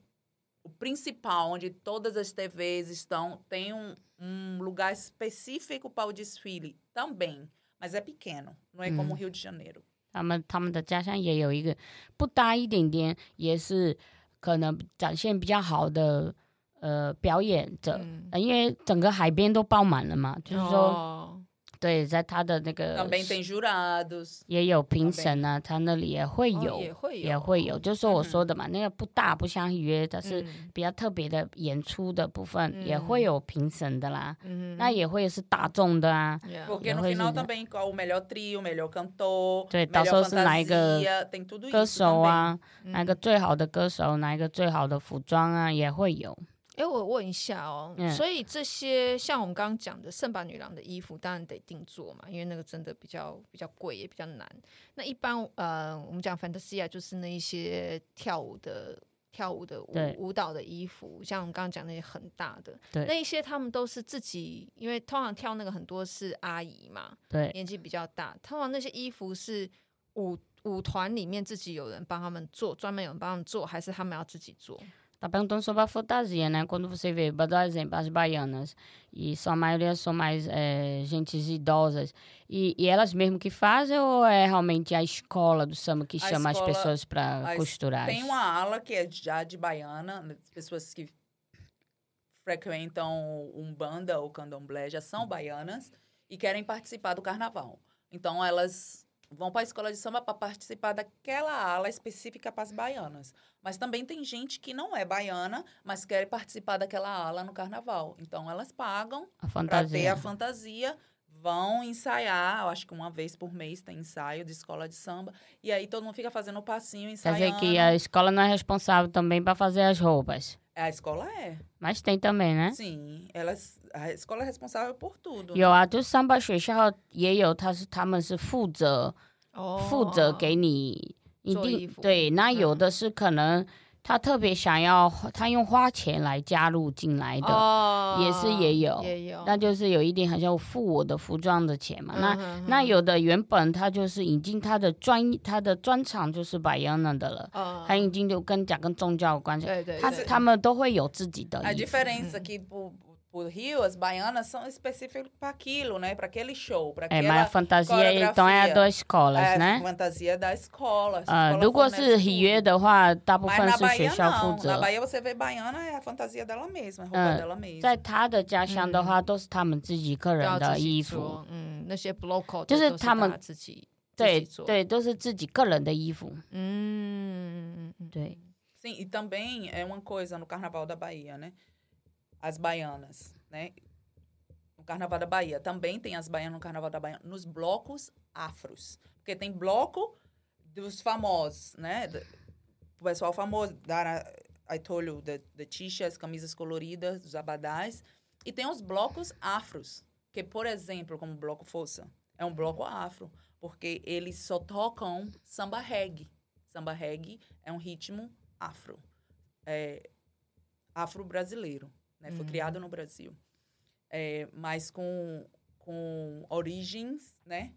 o principal, onde todas as TVs estão, tem um, um lugar específico para o desfile também, mas é pequeno, não é como o Rio de Janeiro. 他们他们的家乡也有一个不大一点点，也是可能展现比较好的呃表演者，嗯呃，因为整个海边都爆满了嘛，就是说。哦 对，在他的那个也有评审啊，他那里也会有，也会有，也会有，就是说我说的嘛，那个不大，不相约，但是比较特别的演出的部分也会有评审的啦，那也会是大众的啊，也会是。对，到时候是哪一个歌手啊，哪一个最好的歌手，哪一个最好的服装啊，也会有。哎，我问一下哦，嗯、所以这些像我们刚刚讲的圣巴女郎的衣服，当然得定做嘛，因为那个真的比较比较贵，也比较难。那一般呃，我们讲 Fantasia 就是那一些跳舞的跳舞的舞舞蹈的衣服，像我们刚刚讲那些很大的，那一些他们都是自己，因为通常跳那个很多是阿姨嘛，对，年纪比较大，通常那些衣服是舞舞团里面自己有人帮他们做，专门有人帮他们做，还是他们要自己做？Tá perguntando sobre a fantasia, né? Quando você vê, vou dar um exemplo, as baianas, e sua maioria são mais é, gentes idosas, e, e, elas mesmo que fazem ou é realmente a escola do samba que a chama escola, as pessoas para costurar? Tem uma ala que é já de baiana, pessoas que frequentam Umbanda ou Candomblé já são baianas e querem participar do carnaval. Então elas vão para a escola de samba para participar daquela ala específica para as baianas. Mas também tem gente que não é baiana, mas quer participar daquela ala no carnaval. Então elas pagam para ter a fantasia, vão ensaiar, eu acho que uma vez por mês tem ensaio de escola de samba, e aí todo mundo fica fazendo o passinho, ensaiando. Quer dizer que a escola não é responsável também para fazer as roupas? 有啊就是三八学校也有他是他们是负责负责给你一定对那有的是可能他特别想要，他用花钱来加入进来的，哦、也是也有，也有，那就是有一点好像付我的服装的钱嘛。嗯、那、嗯、那有的原本他就是已经他的专他的专长就是 Baiana 的了，嗯、他已经就跟讲跟宗教有关系，对对对，他他们都会有自己的。por Rio, as baianas são específicas para aquilo, né? Para aquele show, para aquela É, mas a fantasia então é das escolas, é, né? É, fantasia da escola. Ah, 如果是 Rio 的话，大部分是学校负责。na Bahia você vê baiana é a fantasia dela mesma, a roupa dela mesma. 在他的家乡的话，都是他们自己个人的衣服。嗯，那些 block 就是他们自己对对，都是自己个人的衣服。嗯，对。Sim, e também é uma coisa no Carnaval da Bahia, né? As baianas, né? no Carnaval da Bahia. Também tem as baianas no Carnaval da Bahia, nos blocos afros. Porque tem bloco dos famosos, né? O pessoal famoso, da, I told you, the, the t-shirts, camisas coloridas, os abadás. E tem os blocos afros, que, por exemplo, como o Bloco Força, é um bloco afro, porque eles só tocam samba reggae. Samba reggae é um ritmo afro, é, afro-brasileiro, né? Foi uhum. criado no Brasil é, mas com, com origens, né?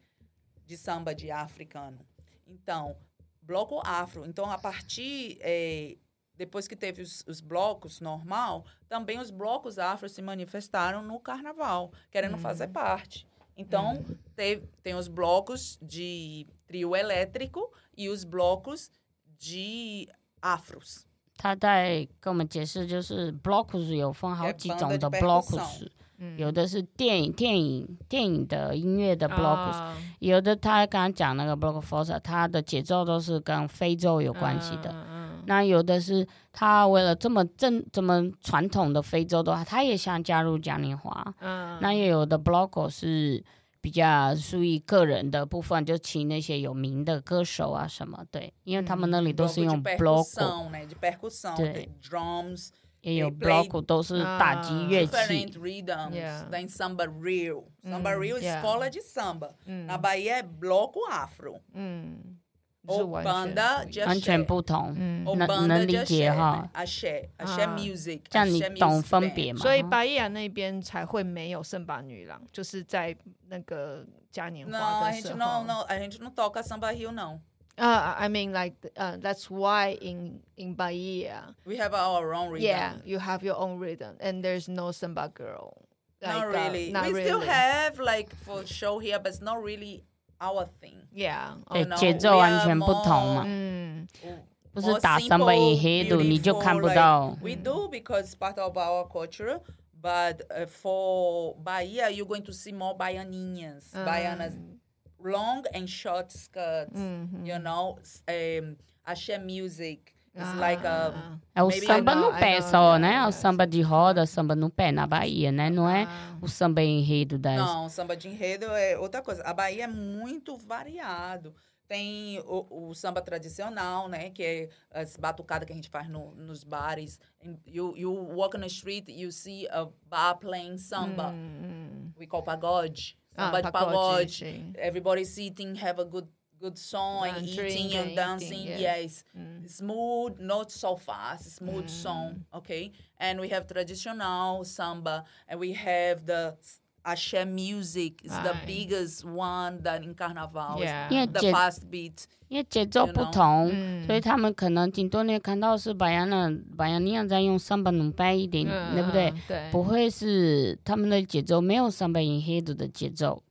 De samba de africano. Então, bloco afro. Então, a partir... É, depois que teve os, os, blocos normal, também os blocos afro se manifestaram no carnaval, querendo uhum. fazer parte. Então, uhum. teve, tem os blocos de trio elétrico e os blocos de afros. 他在跟我们解释，就是 blocos 有分好几种的 blocos。有的是电影、电影、电影的音乐的 blocks，、uh, 有的他刚刚讲那个 block force，它的节奏都是跟非洲有关系的。Uh, uh, 那有的是他为了这么正、这么传统的非洲的话，他也想加入嘉年华。Uh, 那也有的 block 是比较属于个人的部分，就请那些有名的歌手啊什么，对，因为他们那里都是用 block，对，drums。也有 bloco 都是打击乐器。Different rhythms. Yeah. Tem samba real. Samba real é escola de samba. Na Bahia é bloco afro. banda de axé. 完全不同，能能理解哈。axé, axé music. 这样你懂分别吗？所以巴伊亚那边才会没有圣巴女郎，就是在那个嘉年华的时候。Não, não, a gente não toca samba rio não. Uh, I mean, like uh, that's why in in Bahia we have our own rhythm. Yeah, you have your own rhythm, and there's no samba girl. Like, not really. Uh, not we really. still have like for show here, but it's not really our thing. Yeah. 对，节奏完全不同嘛。嗯，不是打 samba enredo 你就看不到。We do because part of our culture. But uh, for Bahia, you're going to see more baianinhas, mm. baianas long and short skirts, mm-hmm. you know, um, axé music. It's ah, like a, é o samba no pé só, né? É o samba de roda, samba no pé na Bahia, né? Não é ah. o samba enredo das... Não, samba de enredo é outra coisa. A Bahia é muito variado. Tem o, o samba tradicional, né? Que é as batucadas que a gente faz no, nos bares. You, you walk on the street, you see a bar playing samba. Mm. We call pagode. Samba ah, de pagode. Everybody sitting, have a good good song, and eating and dancing. Eating, yes. Mm. Smooth, not so fast, smooth mm. song. Okay. And we have traditional samba, and we have the Axé music is the biggest one that in Carnaval. Yeah. The fast beat. 因为节奏不同，所以他们可能顶多你看到是巴亚那巴亚尼亚在用桑巴努拜一点，对不对？对，不会是他们的节奏没有桑巴因黑的的节奏，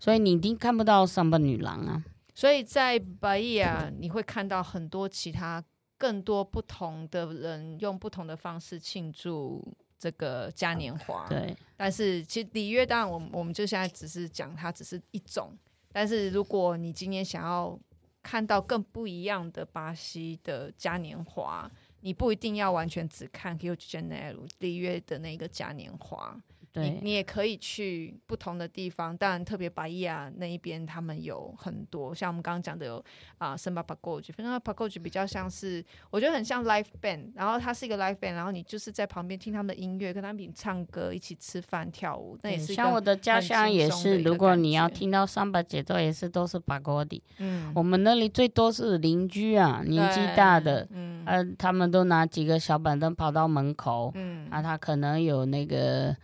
所以你一定看不到桑巴女郎啊。 所以在巴伊亚你会看到很多其他更多不同的人用不同的方式庆祝。这个嘉年华，对，但是其实里约当然，我们我们就现在只是讲它只是一种，但是如果你今天想要看到更不一样的巴西的嘉年华，你不一定要完全只看 Rio de Janeiro 里约的那个嘉年华。你你也可以去不同的地方，当然特别巴伊亚那一边，他们有很多，像我们刚刚讲的有啊，Samba Pagode，反正 Pagode 比较像是，我觉得很像 live band，然后它是一个 live band，然后你就是在旁边听他们的音乐，跟他们一起唱歌，一起吃饭跳舞，那也是像我的家乡也是，如果你要听到 Samba 节奏，也是都是 Pagode。嗯，我们那里最多是邻居啊，年纪大的，嗯，呃，他们都拿几个小板凳跑到门口，嗯，啊，他可能有那个。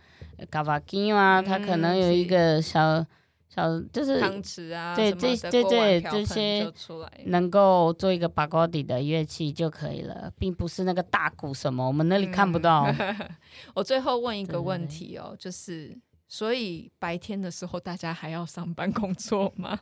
卡巴金啊，他可能有一个小小，就是汤匙啊，对，这对对这些能够做一个巴高底的乐器就可以了，并不是那个大鼓什么，我们那里看不到。嗯、我最后问一个问题哦，就是所以白天的时候大家还要上班工作吗？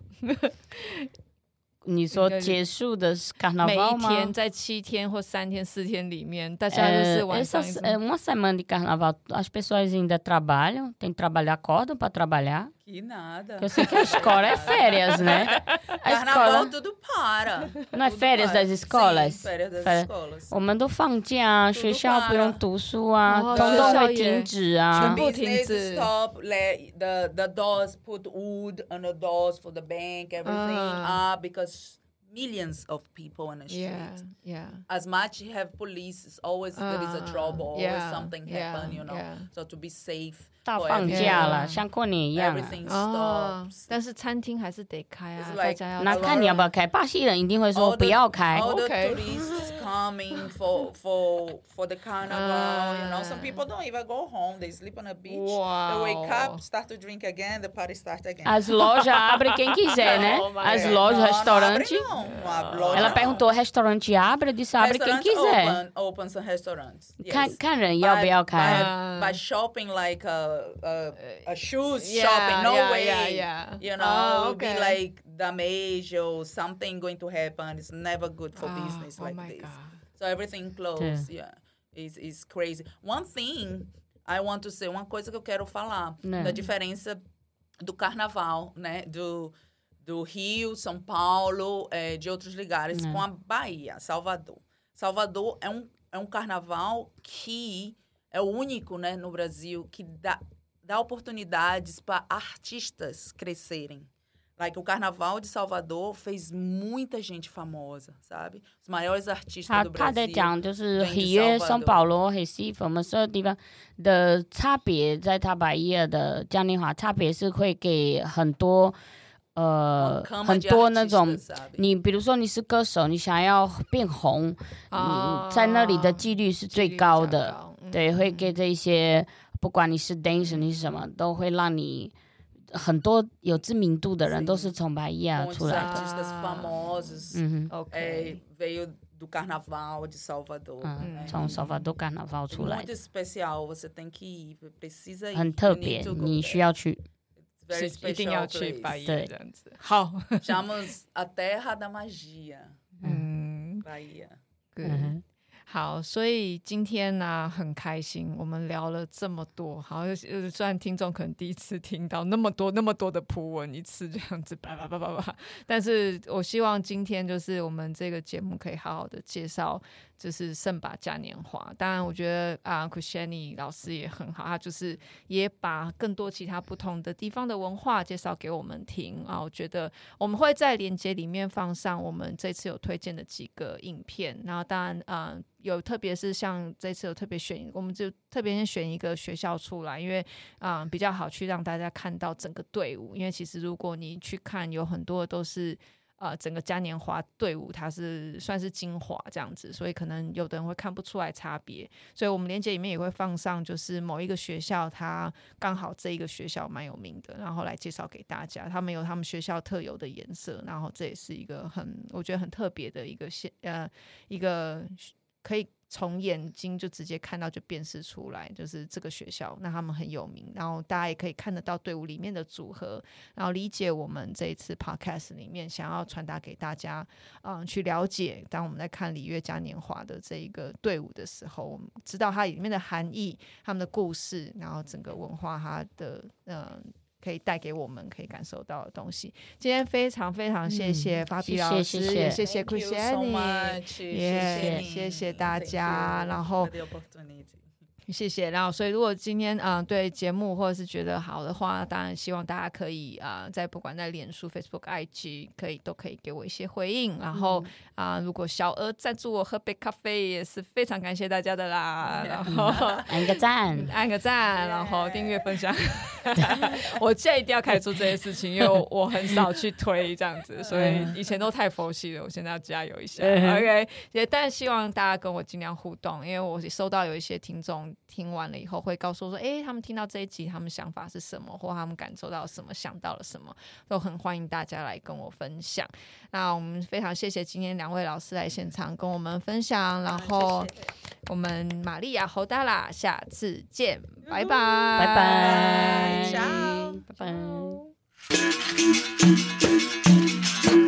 你说结束的是 Carnaval 吗？每一天在七天或三天、四天里面，大家就是晚上。É uma semana de Carnaval, as pessoas ainda trabalham, tem que trabalhar, acordam para trabalhar. Que nada. Eu sei que a escola é férias, né? A Carnaval tudo para. Não é férias das escolas? Sim, férias das escolas. 我们都放假，学校不用读书啊，通通会停止啊。全部停止。Stop. Let the the doors put wood on the doors for the bank, everything up because. millions of people on the street. Yeah, yeah. As much you have police, it's always uh, there is a trouble, yeah, always something yeah, happen, you know. Yeah. So to be safe. 大放假了，像过年一样。Everything stops. 但是餐厅还是得开啊，大家要。那看你要不要开，巴西人一定会说不要开。 All the tourists coming for for for the carnival, you know. Some people don't even go home. They sleep on a beach. They wake up, start to drink again, the party starts again. As lojas abrem quem quiser, né? As lojas, restaurante. Ela perguntou, restaurante abre? Eu disse, abre quem quiser. Open, open some restaurants. 看看人要不要开。By shopping like a a, a shoes yeah, shopping. No yeah, way. Yeah, yeah. You know, oh, okay. be like damage or something going to happen. It's never good for oh, business like oh this. God. So everything closed. Yeah. yeah. Is is crazy. One thing I want to say, uma coisa que eu quero falar Não. da diferença do carnaval, né? Do do Rio, São Paulo, é, de outros lugares, Não. com a Bahia, Salvador. Salvador é um, é um carnaval que é o único né, no Brasil que dá, dá oportunidades para artistas crescerem. Like, o Carnaval de Salvador fez muita gente famosa, sabe? Os maiores artistas do Brasil. 他在讲就是里约、圣保罗、Recife，我们所有地方的差别，在他把伊尔的嘉年华差别是会给很多呃很多那种，你比如说你是歌手，你想要变红，哦、你在那里的几率是最高的，高嗯、 对，会给这些。不管你是 dancer 你是什么，都会让你很多有知名度的人都是从巴伊亚出来的。嗯哼，OK。veio do Carnaval de Salvador。嗯，从 Salvador Carnaval 出来。Muito especial, você tem que ir, precisa ir。很特别，你需要去。是一定要去巴伊亚这样子。好，chamamos a terra da magia。嗯，巴伊亚。嗯。好，所以今天呢、很开心，我们聊了这么多。好，虽然听众可能第一次听到那么多那么多的普文一次这样子叭叭叭叭叭，但是我希望今天就是我们这个节目可以好好的介绍。就是圣巴嘉年华，当然我觉得啊，Cristiani 老师也很好，他就是也把更多其他不同的地方的文化介绍给我们听啊。我觉得我们会在链接里面放上我们这次有推荐的几个影片，然后当然啊，有特别是像这次有特别选，我们就特别先选一个学校出来，因为啊比较好去让大家看到整个队伍，因为其实如果你去看，有很多都是。呃，整个嘉年华队伍它是算是精华这样子，所以可能有的人会看不出来差别。所以我们链接里面也会放上，就是某一个学校，它刚好这一个学校蛮有名的，然后来介绍给大家。他们有他们学校特有的颜色，然后这也是一个很我觉得很特别的一个现呃一个可以。从眼睛就直接看到就辨识出来，就是这个学校，那他们很有名，然后大家也可以看得到队伍里面的组合，然后理解我们这一次 podcast 里面想要传达给大家，嗯，去了解。当我们在看里约嘉年华的这一个队伍的时候，我们知道它里面的含义、他们的故事，然后整个文化它的嗯。可以带给我们可以感受到的东西。今天非常非常谢谢法比老师，也谢谢谢 Christiane，谢谢谢谢大家，然后。谢谢，然后所以如果今天嗯、呃、对节目或者是觉得好的话，当然希望大家可以啊、呃，在不管在脸书、Facebook、IG，可以都可以给我一些回应。然后啊、嗯呃，如果小额赞助我喝杯咖啡，也是非常感谢大家的啦。然后按个赞，按个赞，然后订阅分享。我现在一定要开始做这些事情，因为我，我很少去推这样子，所以以前都太佛系了。我现在要加油一下。OK，也但是希望大家跟我尽量互动，因为我收到有一些听众。听完了以后会告诉我说：“哎，他们听到这一集，他们想法是什么，或他们感受到什么，想到了什么，都很欢迎大家来跟我分享。那我们非常谢谢今天两位老师来现场跟我们分享，然后我们玛利亚侯达拉，下次见，拜拜，拜拜，拜拜。